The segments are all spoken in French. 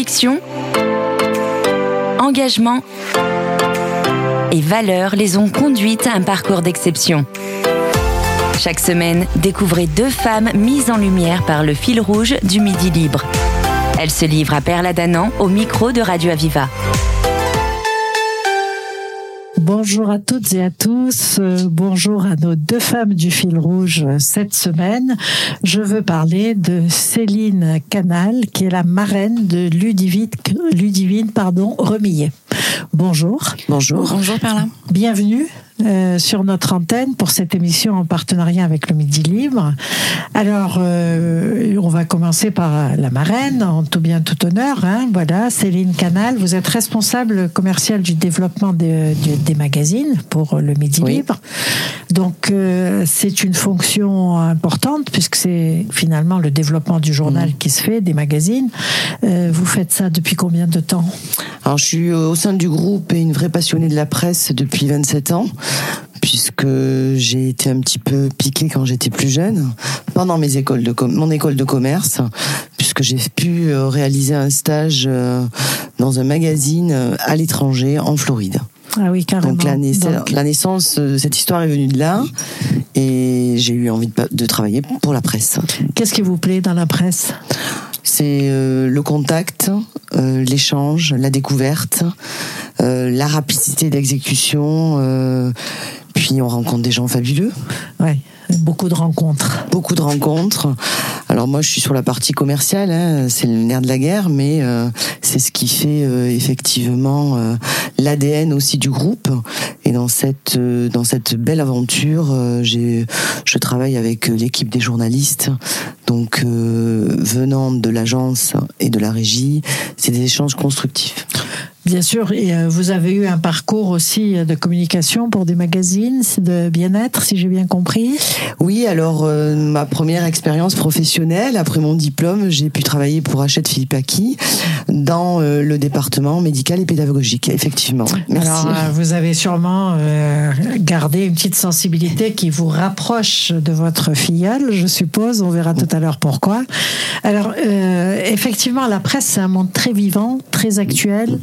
Conviction, engagement et valeurs les ont conduites à un parcours d'exception. Chaque semaine, découvrez deux femmes mises en lumière par le fil rouge du Midi Libre. Elles se livrent à Perla Danan au micro de Radio Aviva. Bonjour à toutes et à tous. Euh, bonjour à nos deux femmes du fil rouge cette semaine. Je veux parler de Céline Canal, qui est la marraine de Ludivine, Ludivine pardon, Remillet. Bonjour. Bonjour. Bonjour Perla. Bienvenue. Euh, sur notre antenne pour cette émission en partenariat avec le Midi Libre. Alors, euh, on va commencer par la marraine, en tout bien, tout honneur. Hein, voilà, Céline Canal, vous êtes responsable commercial du développement des magazines pour le Midi Libre. Donc, euh, c'est une fonction importante puisque c'est finalement le développement du journal mmh. qui se fait, des magazines. vous faites ça depuis combien de temps? Alors, je suis au sein du groupe et une vraie passionnée de la presse depuis 27 ans puisque j'ai été un petit peu piqué quand j'étais plus jeune, pendant mes écoles de mon école de commerce, puisque j'ai pu euh, réaliser un stage euh, dans un magazine euh, à l'étranger en Floride. Ah oui, carrément. Donc la, naissance, cette histoire est venue de là, et j'ai eu envie de, travailler pour la presse. Qu'est-ce qui vous plaît dans la presse? C'est le contact, l'échange, la découverte, la rapidité d'exécution puis on rencontre des gens fabuleux. Ouais, beaucoup de rencontres. Beaucoup de rencontres. Alors moi, je suis sur la partie commerciale, hein, c'est le nerf de la guerre, mais euh, c'est ce qui fait euh, effectivement euh, l'ADN aussi du groupe. Et dans cette dans cette belle aventure, j'ai je travaille avec l'équipe des journalistes, donc venant de l'agence et de la régie, c'est des échanges constructifs. Bien sûr, et euh, vous avez eu un parcours aussi de communication pour des magazines de bien-être, si j'ai bien compris. Oui, alors euh, ma première expérience professionnelle, après mon diplôme, j'ai pu travailler pour Hachette Philippe Aki dans euh, le département médical et pédagogique, effectivement. Merci. Alors, vous avez sûrement gardé une petite sensibilité qui vous rapproche de votre filleule, je suppose. On verra tout à l'heure pourquoi. Alors, effectivement, la presse, c'est un monde très vivant, très actuel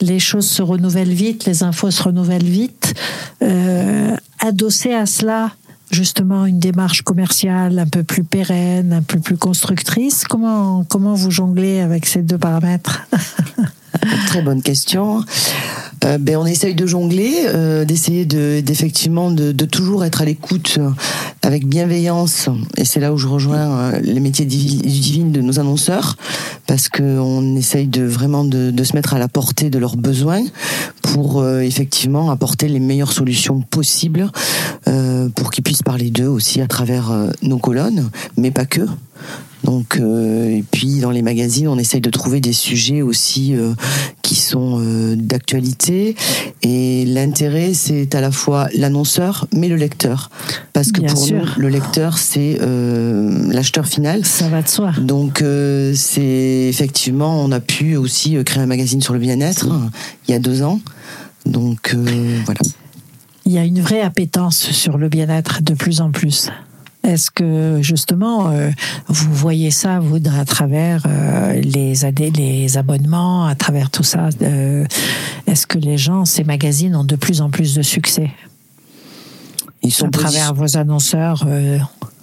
les choses se renouvellent vite, les infos se renouvellent vite. Euh, adossé à cela, justement, une démarche commerciale un peu plus pérenne, un peu plus constructrice, comment, comment vous jonglez avec ces deux paramètres? Très bonne question. Euh, ben, on essaye de jongler, euh, d'essayer de, d'effectivement de, toujours être à l'écoute euh, avec bienveillance. Et c'est là où je rejoins les métiers divines de nos annonceurs, parce qu'on essaye de vraiment de, de, se mettre à la portée de leurs besoins pour effectivement apporter les meilleures solutions possibles pour qu'ils puissent parler d'eux aussi à travers nos colonnes, mais pas que. Donc, euh, et puis dans les magazines, on essaye de trouver des sujets aussi euh, qui sont euh, d'actualité. Et l'intérêt, c'est à la fois l'annonceur, mais le lecteur, parce que pour nous, le lecteur, c'est l'acheteur final. Ça va de soi. Donc, c'est effectivement, on a pu aussi créer un magazine sur le bien-être il y a deux ans. Donc, voilà. Il y a une vraie appétence sur le bien-être de plus en plus. Est-ce que justement euh, vous voyez ça vous à travers euh, les les abonnements, à travers tout ça euh, Est-ce que les gens, ces magazines ont de plus en plus de succès? Ils sont à travers vos annonceurs.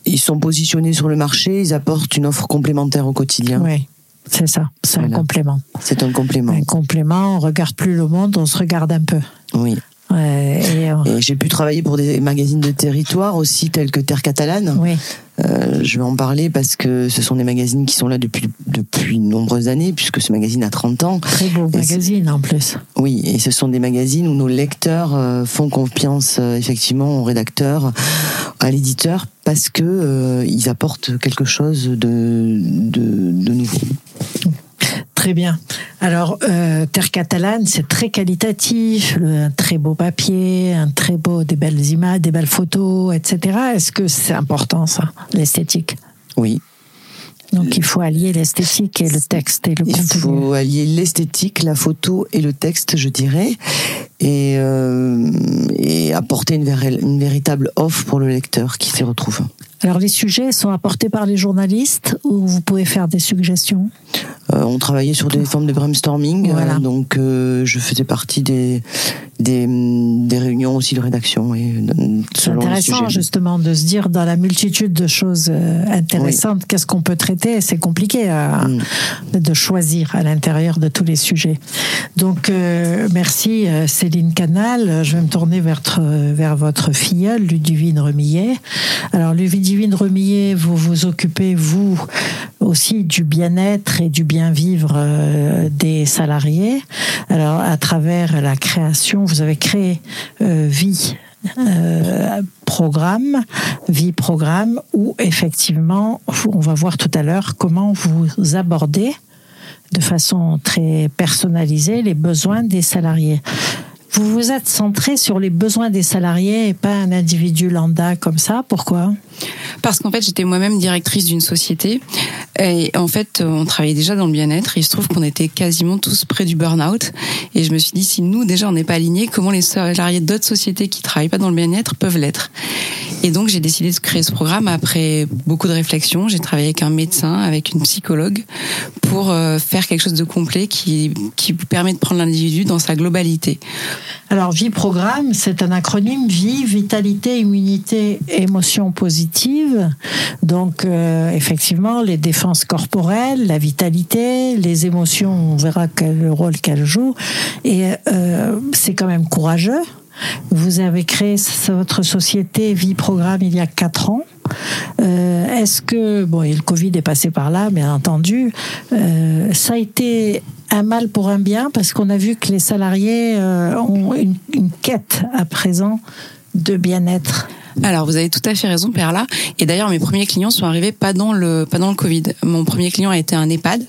Ils sont positionnés sur le marché, ils apportent une offre complémentaire au quotidien. Oui. C'est ça, c'est un complément. C'est un complément. Un complément, on regarde plus le monde, on se regarde un peu. Oui. Euh, et, j'ai pu travailler pour des magazines de territoire aussi, tels que Terre Catalane. Oui. Euh, je vais en parler parce que ce sont des magazines qui sont là depuis depuis de nombreuses années, puisque ce magazine a 30 ans. Très beau magazine en plus. Oui, et ce sont des magazines où nos lecteurs euh, font confiance effectivement au rédacteur, à l'éditeur, parce que ils apportent quelque chose de, de, de nouveau. Très bien. Alors, euh, Terre catalane, c'est très qualitatif, un très beau papier, un très beau, des belles images, des belles photos, etc. Est-ce que c'est important ça, l'esthétique? Oui. Donc il faut allier l'esthétique et le texte et le contenu. Il faut allier l'esthétique, la photo et le texte, je dirais, et, euh, et apporter une, une véritable offre pour le lecteur qui s'y retrouve. Alors les sujets sont apportés par les journalistes ou vous pouvez faire des suggestions? On travaillait sur des formes de brainstorming, donc je faisais partie des des, des réunions aussi de rédaction. Et c'est intéressant justement de se dire dans la multitude de choses euh, intéressantes, qu'est-ce qu'on peut traiter? C'est compliqué à, mm. de choisir à l'intérieur de tous les sujets. Donc euh, merci euh, Céline Canal. Je vais me tourner vers, vers votre filleule Ludivine Remillet. Alors Ludivine Remillet, vous vous occupez vous aussi du bien-être et du bien-vivre des salariés. Alors à travers la création vous avez créé euh, Vie euh, Programme, Vie Programme, où effectivement, on va voir tout à l'heure comment vous abordez de façon très personnalisée les besoins des salariés. Vous vous êtes centré sur les besoins des salariés et pas un individu lambda comme ça. Pourquoi? Parce qu'en fait, j'étais moi-même directrice d'une société et en fait, on travaillait déjà dans le bien-être. Il se trouve qu'on était quasiment tous près du burn-out. Et je me suis dit, si nous déjà on n'est pas alignés, comment les salariés d'autres sociétés qui travaillent pas dans le bien-être peuvent l'être? Et donc, j'ai décidé de créer ce programme après beaucoup de réflexions. J'ai travaillé avec un médecin, avec une psychologue, pour euh, faire quelque chose de complet qui qui permet de prendre l'individu dans sa globalité alors, Vie Programme, c'est un acronyme Vie, Vitalité, Immunité, Émotion positive. Donc, euh, effectivement, les défenses corporelles, la vitalité, les émotions, on verra quel rôle qu'elles jouent. Et euh, c'est quand même courageux. Vous avez créé votre société Vie Programme il y a quatre ans. Euh, est-ce que, bon, et le Covid est passé par là, bien entendu, ça a été un mal pour un bien parce qu'on a vu que les salariés euh, ont une quête à présent de bien-être. Alors, vous avez tout à fait raison, Perla. Et d'ailleurs, mes premiers clients sont arrivés pas dans le pas dans le Covid. Mon premier client a été un EHPAD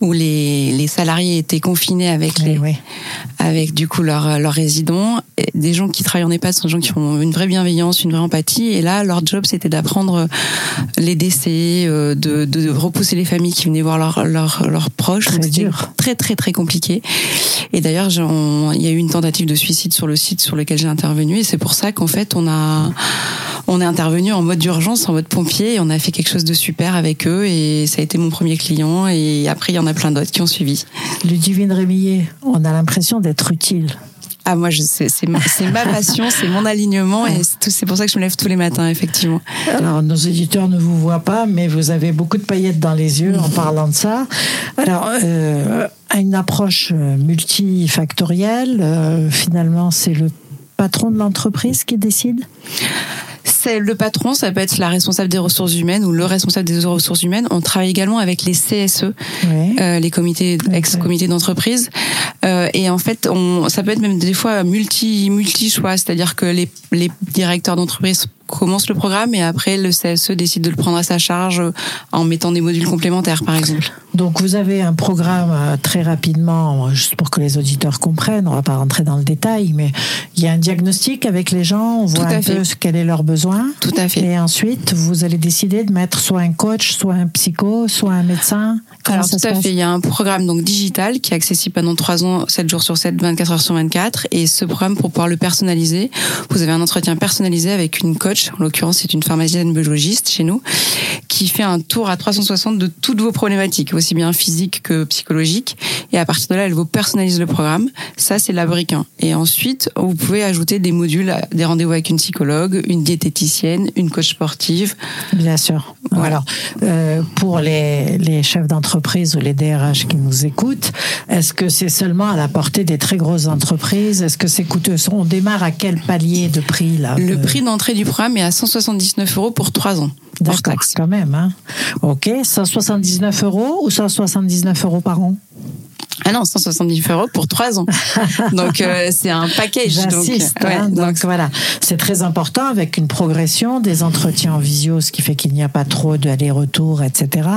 où les, les salariés étaient confinés avec les avec du coup leurs leurs résidents. des gens qui travaillent en EHPAD sont des gens qui ont une vraie bienveillance, une vraie empathie. Et là, leur job c'était d'apprendre les décès, euh, de, de repousser les familles qui venaient voir leurs leurs leurs proches. Très dur. Très très très compliqué. Et d'ailleurs, il y a eu une tentative de suicide sur le site sur lequel j'ai intervenu. Et c'est pour ça qu'en fait, on a on est intervenu en mode d'urgence, en mode pompier, et on a fait quelque chose de super avec eux, et ça a été mon premier client, et après il y en a plein d'autres qui ont suivi. Ludivine Rémillet, on a l'impression d'être utile. Ah moi c'est ma, ma passion, c'est mon alignement et c'est pour ça que je me lève tous les matins effectivement. Alors nos éditeurs ne vous voient pas mais vous avez beaucoup de paillettes dans les yeux en parlant de ça. Alors euh, à une approche multifactorielle, euh, finalement c'est le patron de l'entreprise qui décide c'est le patron, ça peut être la responsable des ressources humaines ou le responsable des ressources humaines. On travaille également avec les CSE, euh, les comités ex-comités d'entreprise. Euh, et en fait, on, ça peut être même des fois multi multi choix, c'est-à-dire que les, les directeurs d'entreprise commence le programme et après le CSE décide de le prendre à sa charge en mettant des modules complémentaires par exemple. Donc vous avez un programme euh, très rapidement, juste pour que les auditeurs comprennent, on va pas rentrer dans le détail, mais il y a un diagnostic avec les gens, on voit un peu quel est leur besoin. Tout à fait. Et ensuite, vous allez décider de mettre soit un coach, soit un psycho, soit un médecin. Alors tout à fait, il y a un programme donc digital qui est accessible pendant 3 ans, 7 jours sur 7, 24 heures sur 24 et ce programme pour pouvoir le personnaliser, vous avez un entretien personnalisé avec une coach, en l'occurrence c'est une pharmacienne biologiste chez nous qui fait un tour à 360 de toutes vos problématiques, aussi bien physiques que psychologiques et à partir de là, elle vous personnalise le programme. Ça c'est la brique 1. Et ensuite, vous pouvez ajouter des modules, des rendez-vous avec une psychologue, une diététicienne, une coach sportive. Bien sûr. Voilà. Alors, euh, pour les, les chefs d'entreprise ou les DRH qui nous écoutent, est-ce que c'est seulement à la portée des très grosses entreprises? Est-ce que c'est coûteux? On démarre à quel palier de prix là Le prix d'entrée du programme est à 179 euros pour 3 ans. D'accord, quand même. Hein. Ok, 179 euros ou 179 euros par an? Ah non, 170 euros pour trois ans. donc euh, c'est un package. Donc, hein, donc, voilà, c'est très important avec une progression des entretiens en visio, ce qui fait qu'il n'y a pas trop d'aller-retour, etc.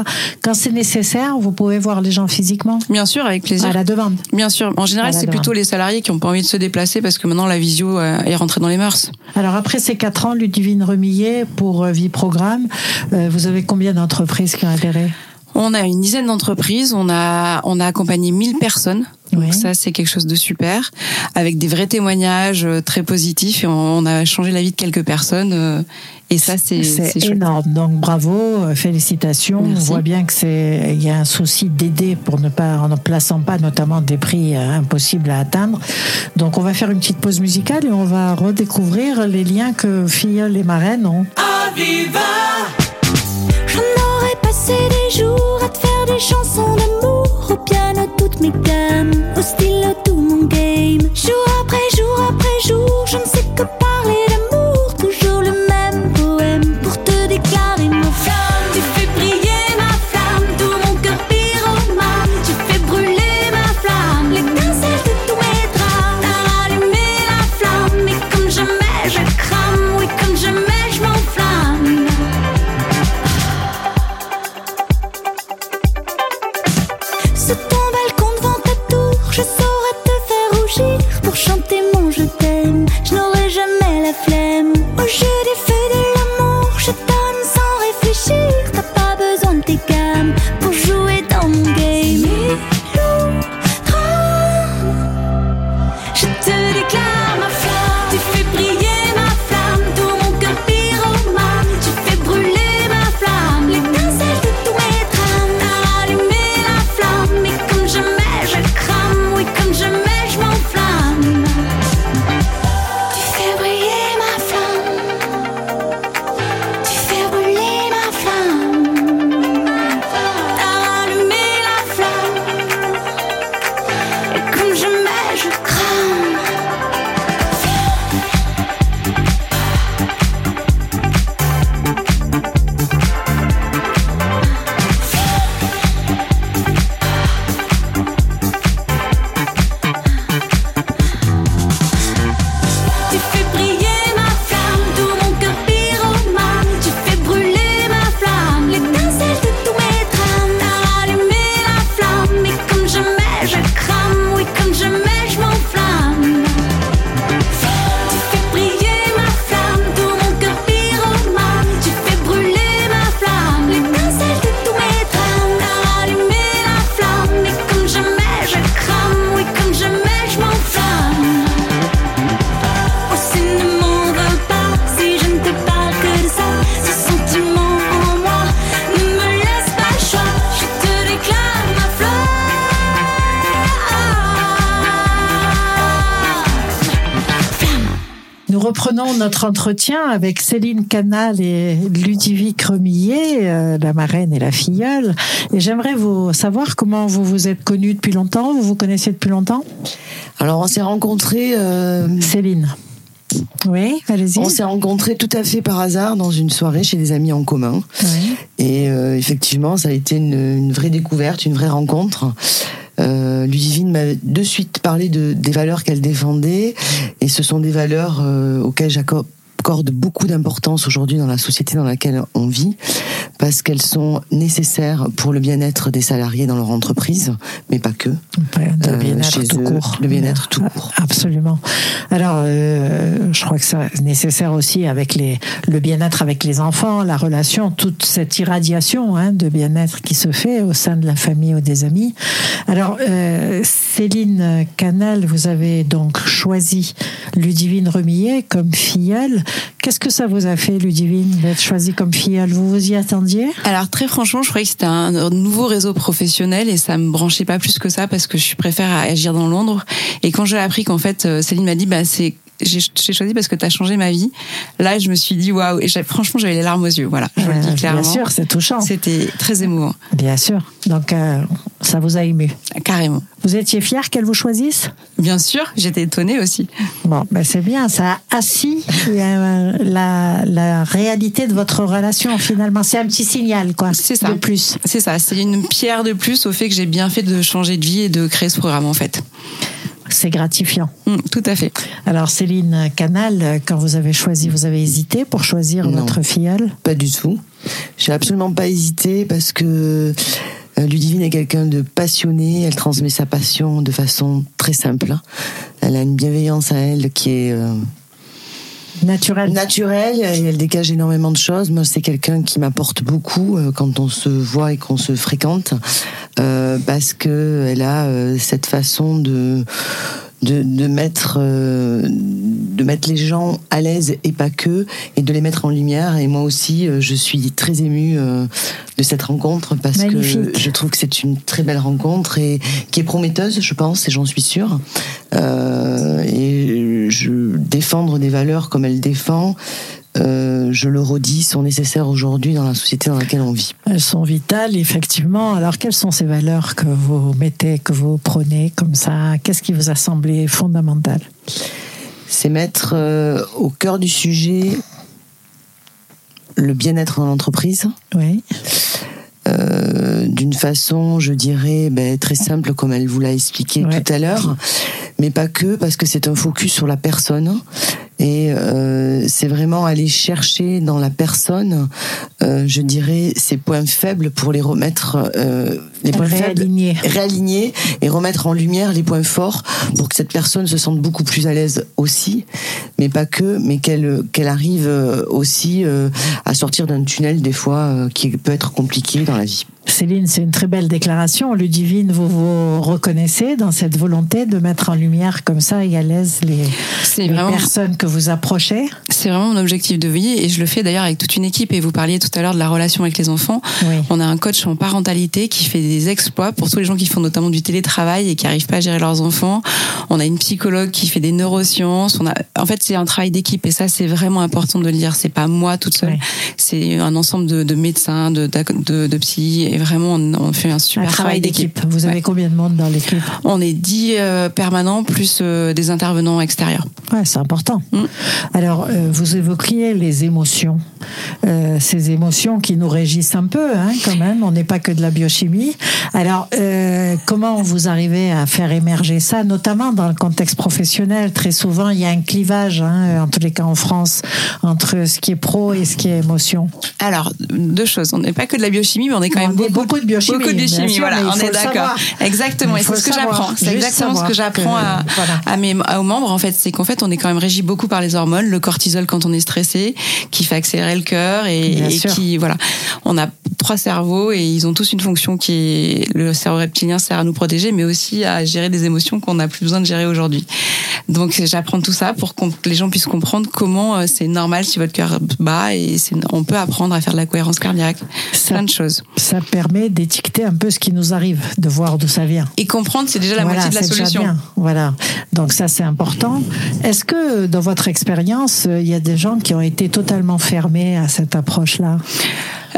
Quand c'est nécessaire, vous pouvez voir les gens physiquement? Bien sûr, avec plaisir. À la demande. Bien sûr. En général, c'est plutôt les salariés qui n'ont pas envie de se déplacer parce que maintenant la visio euh, est rentrée dans les mœurs. Alors après ces quatre ans, Ludivine Remillet pour euh, Vie Programme, vous avez combien d'entreprises qui ont adhéré? On a une dizaine d'entreprises, on a on a accompagné 1000 personnes. Donc ça c'est quelque chose de super avec des vrais témoignages euh, très positifs et on, a changé la vie de quelques personnes euh, Et ça, c'est énorme. Donc bravo, félicitations. On voit bien que c'est il y a un souci d'aider pour ne pas en ne plaçant pas notamment des prix impossibles à atteindre. Donc on va faire une petite pause musicale et on va redécouvrir les liens que Filleul et Marraine ont. Aviva J'en aurais passé des jours des chansons d'amour au piano toutes mes gammes, au stylo tout mon game. Jour après jour après jour, je ne sais que parler reprenons notre entretien avec Céline Canal et Ludovic Remillet, euh, la marraine et la filleule. Et j'aimerais vous savoir comment vous vous êtes connus depuis longtemps. Vous vous connaissez depuis longtemps? Alors on s'est rencontrés. euh, Céline. Oui, allez-y. on s'est rencontrés tout à fait par hasard dans une soirée chez des amis en commun. Oui. Et euh, effectivement, ça a été une, une vraie découverte, une vraie rencontre. Euh, Ludivine m'a de suite parlé de, des valeurs qu'elle défendait, et ce sont des valeurs euh, auxquelles j'accorde beaucoup d'importance aujourd'hui dans la société dans laquelle on vit, parce qu'elles sont nécessaires pour le bien-être des salariés dans leur entreprise, mais pas que. Ouais, de Euh, bien-être tout eux, court. le bien-être tout court. Absolument. Alors, euh, je crois que c'est nécessaire aussi avec les, le bien-être avec les enfants, la relation, toute cette irradiation hein, de bien-être qui se fait au sein de la famille ou des amis. Alors, euh, Céline Canal, vous avez donc choisi Ludivine Remillet comme filleule. Qu'est-ce que ça vous a fait, Ludivine, d'être choisie comme filleule? Vous vous y attendiez? Alors très franchement, je croyais que c'était un nouveau réseau professionnel et ça me branchait pas plus que ça parce que je préfère agir dans l'ombre. Et quand j'ai appris qu'en fait euh, Céline m'a dit bah c'est j'ai choisi parce que tu as changé ma vie. Là, je me suis dit waouh et franchement, j'avais les larmes aux yeux. Voilà, je le Euh, dis clairement. Bien sûr, c'est touchant. C'était très émouvant, Bien sûr. Donc, euh, ça vous a ému. carrément. Vous étiez fière qu'elle vous choisisse? Bien sûr, j'étais étonnée aussi. Bon, ben c'est bien, ça a assis euh, la, la réalité de votre relation finalement. C'est un petit signal, quoi. C'est ça. De plus. C'est ça, c'est une pierre de plus au fait que j'ai bien fait de changer de vie et de créer ce programme en fait. C'est gratifiant. Mm, tout à fait. Alors, Céline Canal, quand vous avez choisi, vous avez hésité pour choisir Non. votre filleule? Pas du tout. J'ai absolument pas hésité parce que euh, Ludivine est quelqu'un de passionné. Elle transmet sa passion de façon très simple. Elle a une bienveillance à elle qui est naturelle. naturelle et elle dégage énormément de choses. Moi, c'est quelqu'un qui m'apporte beaucoup euh, quand on se voit et qu'on se fréquente euh, parce que elle a euh, cette façon de de, de mettre euh, de mettre les gens à l'aise et pas que, et de les mettre en lumière. Et moi aussi, euh, je suis très émue euh, de cette rencontre parce Magnifique. que je trouve que c'est une très belle rencontre et qui est prometteuse, je pense, et j'en suis sûre. Euh, et je défendre des valeurs comme elle défend. Euh, je le redis, sont nécessaires aujourd'hui dans la société dans laquelle on vit. Elles sont vitales, effectivement. Alors, quelles sont ces valeurs que vous mettez, que vous prenez comme ça? Qu'est-ce qui vous a semblé fondamental? C'est mettre euh, au cœur du sujet le bien-être dans l'entreprise, Oui, euh, d'une façon, je dirais, ben, très simple, comme elle vous l'a expliqué Ouais. tout à l'heure, mais pas que, parce que c'est un focus sur la personne. Et euh, c'est vraiment aller chercher dans la personne, euh, je dirais, ses points faibles pour les remettre, euh, les points faibles réaligner et remettre en lumière les points forts pour que cette personne se sente beaucoup plus à l'aise aussi, mais pas que, mais qu'elle qu'elle arrive aussi euh, à sortir d'un tunnel des fois euh, qui peut être compliqué dans la vie. Céline, c'est une très belle déclaration. Ludivine, vous vous reconnaissez dans cette volonté de mettre en lumière comme ça et à l'aise les, les vraiment personnes que vous approchez? C'est vraiment mon objectif de vie et je le fais d'ailleurs avec toute une équipe. Et vous parliez tout à l'heure de la relation avec les enfants. Oui. On a un coach en parentalité qui fait des exploits pour tous les gens qui font notamment du télétravail et qui arrivent pas à gérer leurs enfants. On a une psychologue qui fait des neurosciences. On a, en fait, c'est un travail d'équipe et ça, c'est vraiment important de le dire. C'est pas moi toute seule. Oui. C'est un ensemble de, de médecins, de, de, de psy et vraiment, on, fait un super Un travail d'équipe. Vous Ouais. avez combien de monde dans l'équipe On est 10 euh, permanents plus euh, des intervenants extérieurs. Ouais, c'est important. Mm. Alors, euh, vous évoquiez les émotions, ces émotions qui nous régissent un peu, hein, quand même. On n'est pas que de la biochimie. Alors, comment vous arrivez à faire émerger ça, notamment dans le contexte professionnel? Très souvent, il y a un clivage, hein, en tous les cas en France, entre ce qui est pro et ce qui est émotion. Alors, deux choses. On n'est pas que de la biochimie, mais on est quand même beaucoup de biochimie, Beaucoup de biochimie, sûr, voilà, on est d'accord. Exactement, et c'est ce que j'apprends. C'est exactement ce que j'apprends à, voilà. à mes, à- aux membres, en fait. C'est qu'en fait, on est quand même régi beaucoup par les hormones, le cortisol quand on est stressé, qui fait accélérer le cœur et, et qui, voilà. On a trois cerveaux et ils ont tous une fonction qui est, le cerveau reptilien sert à nous protéger, mais aussi à gérer des émotions qu'on n'a plus besoin de gérer aujourd'hui. Donc, j'apprends tout ça pour que les gens puissent comprendre comment euh, c'est normal si votre cœur bat et on peut apprendre à faire de la cohérence cardiaque. Ça- Plein de choses. Ça permet d'étiqueter un peu ce qui nous arrive, de voir d'où ça vient. Et comprendre, c'est déjà la Voilà, moitié de la déjà solution. bien. Voilà. Donc ça, c'est important. Est-ce que dans votre expérience, euh, il y a des gens qui ont été totalement fermés à cette approche-là?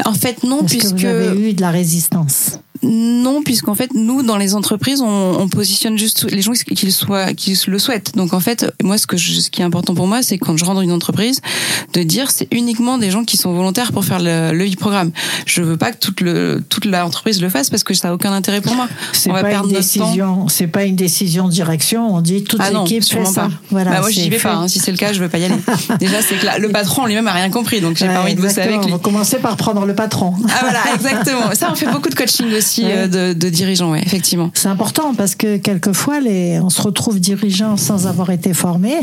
En fait, non, puisque vous avez eu de la résistance? Non, puisqu'en fait, nous, dans les entreprises, on, on positionne juste les gens qu'ils soient, qu'ils le souhaitent. Donc, en fait, moi, ce que je- ce qui est important pour moi, c'est quand je rentre dans une entreprise, de dire c'est uniquement des gens qui sont volontaires pour faire le, le e-programme. Je veux pas que toute le toute l'entreprise le fasse parce que ça a aucun intérêt pour moi. C'est pas une décision. C'est pas une décision de direction. On dit toute Ah l'équipe fait ça. pas. Voilà. bah moi, j'y vais pas. hein. Si c'est le cas, je veux pas y aller. Déjà, c'est que là, le patron lui-même a rien compris, donc j'ai pas envie de bosser avec lui. On va commencer par prendre le patron. Ah voilà, exactement. Ça, on fait beaucoup de coaching aussi Ouais. euh, de, de dirigeants, ouais, effectivement. C'est important parce que quelquefois, les, on se retrouve dirigeant sans avoir été formé.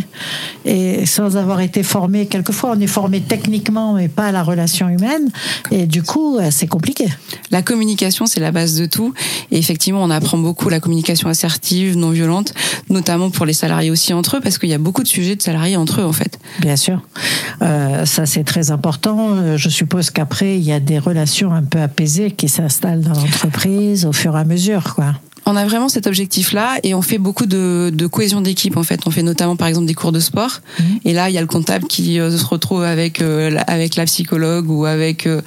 Et sans avoir été formé, quelquefois, on est formé techniquement, mais pas à la relation humaine. Et du coup, euh, c'est compliqué. La communication, c'est la base de tout. Et effectivement, on apprend beaucoup la communication assertive, non violente, notamment pour les salariés aussi entre eux, parce qu'il y a beaucoup de sujets de salariés entre eux, en fait. Bien sûr. Euh, ça, c'est très important. Je suppose qu'après, il y a des relations un peu apaisées qui s'installent dans l'entreprise au fur et à mesure, quoi. On a vraiment cet objectif-là et on fait beaucoup de, de cohésion d'équipe en fait. On fait notamment par exemple des cours de sport et là il y a le comptable qui euh, se retrouve avec euh, la- avec la psychologue ou avec euh,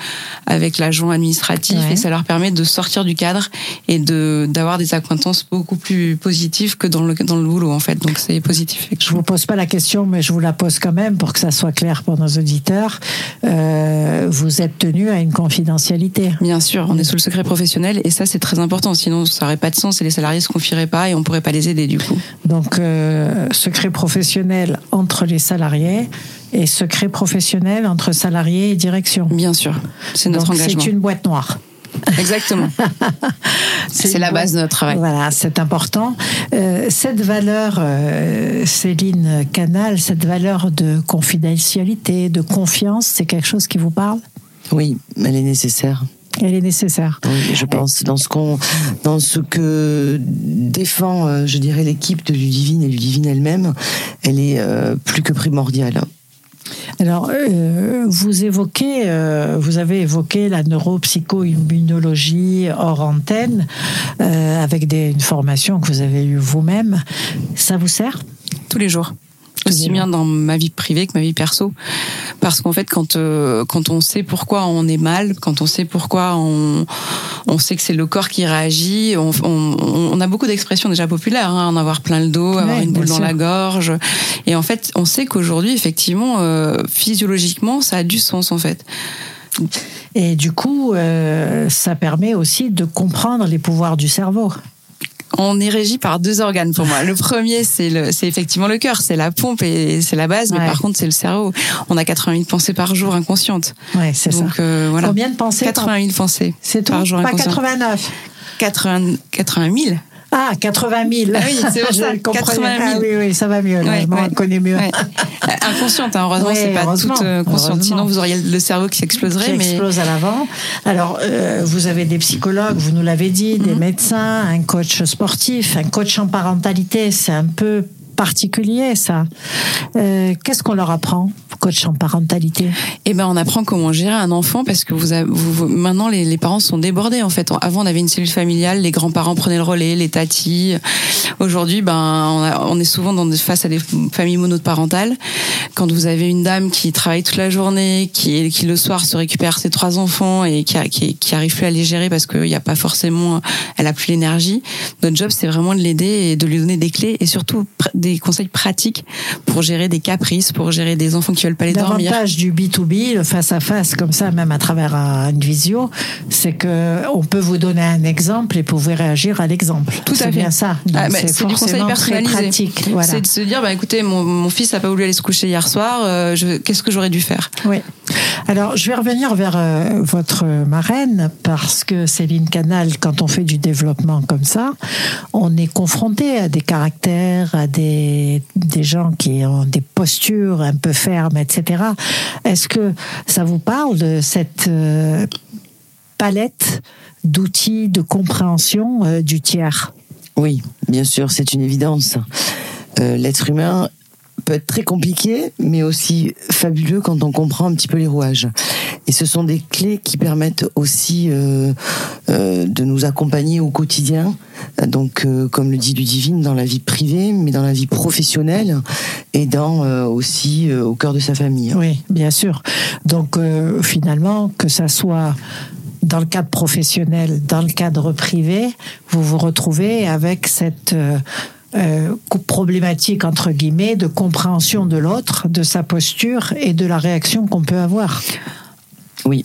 avec l'agent administratif Ouais. et ça leur permet de sortir du cadre et de d'avoir des acquaintances beaucoup plus positives que dans le dans le boulot en fait. Donc c'est positif. Je vous pose pas la question, mais je vous la pose quand même pour que ça soit clair pour nos auditeurs. Euh, vous êtes tenu à une confidentialité. Bien sûr, on est sous le secret professionnel et ça c'est très important. Sinon ça aurait pas de sens et les salariés se confieraient pas et on pourrait pas les aider du coup. Donc, euh, secret professionnel entre les salariés et secret professionnel entre salariés et direction. Bien sûr, c'est notre Donc, engagement. c'est une boîte noire. Exactement. c'est la base de notre travail. Voilà, c'est important. Euh, cette valeur, euh, Céline Canal, cette valeur de confidentialité, de confiance, c'est quelque chose qui vous parle? Oui, elle est nécessaire. Elle est nécessaire. Oui, je pense dans ce qu'on, dans ce que défend, euh, je dirais l'équipe de Ludivine et Ludivine elle-même, elle est euh, plus que primordiale. Alors, euh, vous évoquez, euh, vous avez évoqué la neuropsycho-immunologie hors antenne, euh, avec des, une formation que vous avez eue vous-même. Ça vous sert? Tous les jours aussi bien dans ma vie privée que ma vie perso parce qu'en fait quand euh, quand on sait pourquoi on est mal quand on sait pourquoi on on sait que c'est le corps qui réagit on, on, on a beaucoup d'expressions déjà populaires hein, en avoir plein le dos avoir une boule dans sûr. la gorge et en fait on sait qu'aujourd'hui effectivement euh, physiologiquement ça a du sens en fait Et du coup, euh, ça permet aussi de comprendre les pouvoirs du cerveau. On est régi par deux organes pour moi. Le premier, c'est le, c'est effectivement le cœur, c'est la pompe et c'est la base, mais par contre, c'est le cerveau. On a 80 000 pensées par jour inconscientes. Ouais, c'est ça. Donc euh, voilà. Combien de pensées par- 80 000 pensées C'est tout par jour Pas inconscientes. 89 80, 80 000 Ah, 80 000 Ah oui, c'est ça, Je comprenais. 80 000. Ah oui, oui, ça va mieux. Là, Ouais, je m'en ouais. connais mieux. Ouais. Inconsciente, hein, heureusement, c'est pas heureusement, toute euh, consciente. Sinon, vous auriez le cerveau qui qui exploserait. mais explose à l'avant. Alors, euh, vous avez des psychologues, vous nous l'avez dit, des médecins, un coach sportif, un coach en parentalité, c'est un peu particulier ça. Euh, Qu'est-ce qu'on leur apprend, coach en parentalité? Eh ben, on apprend comment gérer un enfant parce que vous, avez- vous- maintenant les, parents sont débordés en fait. Avant, on avait une cellule familiale, les grands-parents prenaient le relais, les tatis. Aujourd'hui, ben, on, a- on est souvent dans face à des familles monoparentales. Quand vous avez une dame qui travaille toute la journée, qui, qui le soir se récupère ses trois enfants et qui, qui, qui arrive plus à les gérer parce qu'il n'y a pas forcément, elle a plus l'énergie. Notre job, c'est vraiment de l'aider et de lui donner des clés et surtout des conseils pratiques pour gérer des caprices, pour gérer des enfants qui veulent pas aller dormir. L'avantage du B2B, le face-à-face, comme ça, même à travers un- une visio, c'est que on peut vous donner un exemple et vous pouvez réagir à l'exemple. Tout à C'est fait. bien ça. Ah, bah, c'est c'est du conseil personnalisé. pratique. Voilà. C'est de se dire, bah écoutez, mon, mon fils n'a pas voulu aller se coucher hier soir. euh, Qu'est-ce que j'aurais dû faire? Oui. Alors, je vais revenir vers euh, votre marraine parce que Céline Canal, quand on fait du développement comme ça, on est confronté à des caractères, à des, des gens qui ont des postures un peu fermes, etc. Est-ce que ça vous parle de cette euh, palette d'outils de compréhension euh, du tiers? Oui, bien sûr, c'est une évidence. Euh, L'être humain peut être très compliqué, mais aussi fabuleux quand on comprend un petit peu les rouages. Et ce sont des clés qui permettent aussi euh, euh, de nous accompagner au quotidien. Donc, euh, comme le dit Ludivine, dans la vie privée, mais dans la vie professionnelle et dans aussi au cœur de sa famille. Oui, bien sûr. Donc finalement, que ça soit dans le cadre professionnel, dans le cadre privé, vous vous retrouvez avec cette euh, problématique entre guillemets de compréhension de l'autre, de sa posture et de la réaction qu'on peut avoir.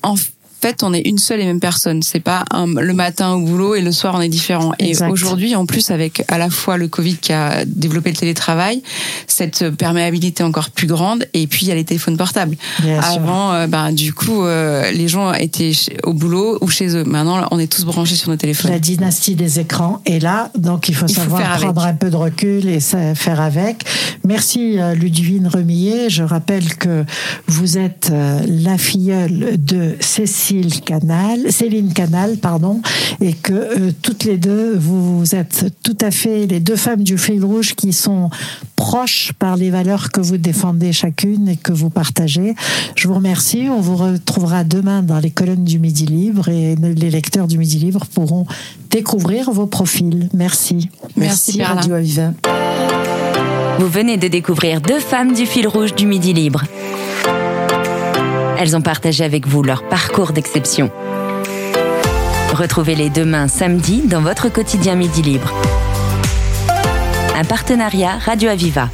En fait, on est une seule et même personne. C'est pas un- le matin au boulot et le soir on est différent. Et aujourd'hui, en plus, avec à la fois le Covid qui a développé le télétravail, cette perméabilité encore plus grande, et puis il y a les téléphones portables. Bien. Avant, euh, ben, du coup, euh, les gens étaient au boulot ou chez eux. Maintenant, on est tous branchés sur nos téléphones. La dynastie des écrans est là, donc il faut Il faut savoir avec. prendre un peu de recul et faire avec. Merci euh, Ludivine Remillet. Je rappelle que vous êtes euh, la filleule de Cécile Canal, Céline Canal, pardon, et que euh, toutes les deux, vous êtes tout à fait les deux femmes du fil rouge qui sont proches par les valeurs que vous défendez chacune et que vous partagez. Je vous remercie. On vous retrouvera demain dans les colonnes du Midi Libre et les lecteurs du Midi Libre pourront découvrir vos profils. Merci. Merci. Radio Aviva. Vous venez de découvrir deux femmes du fil rouge du Midi Libre. Elles ont partagé avec vous leur parcours d'exception. Retrouvez-les demain samedi dans votre quotidien Midi Libre. Un partenariat Radio Aviva.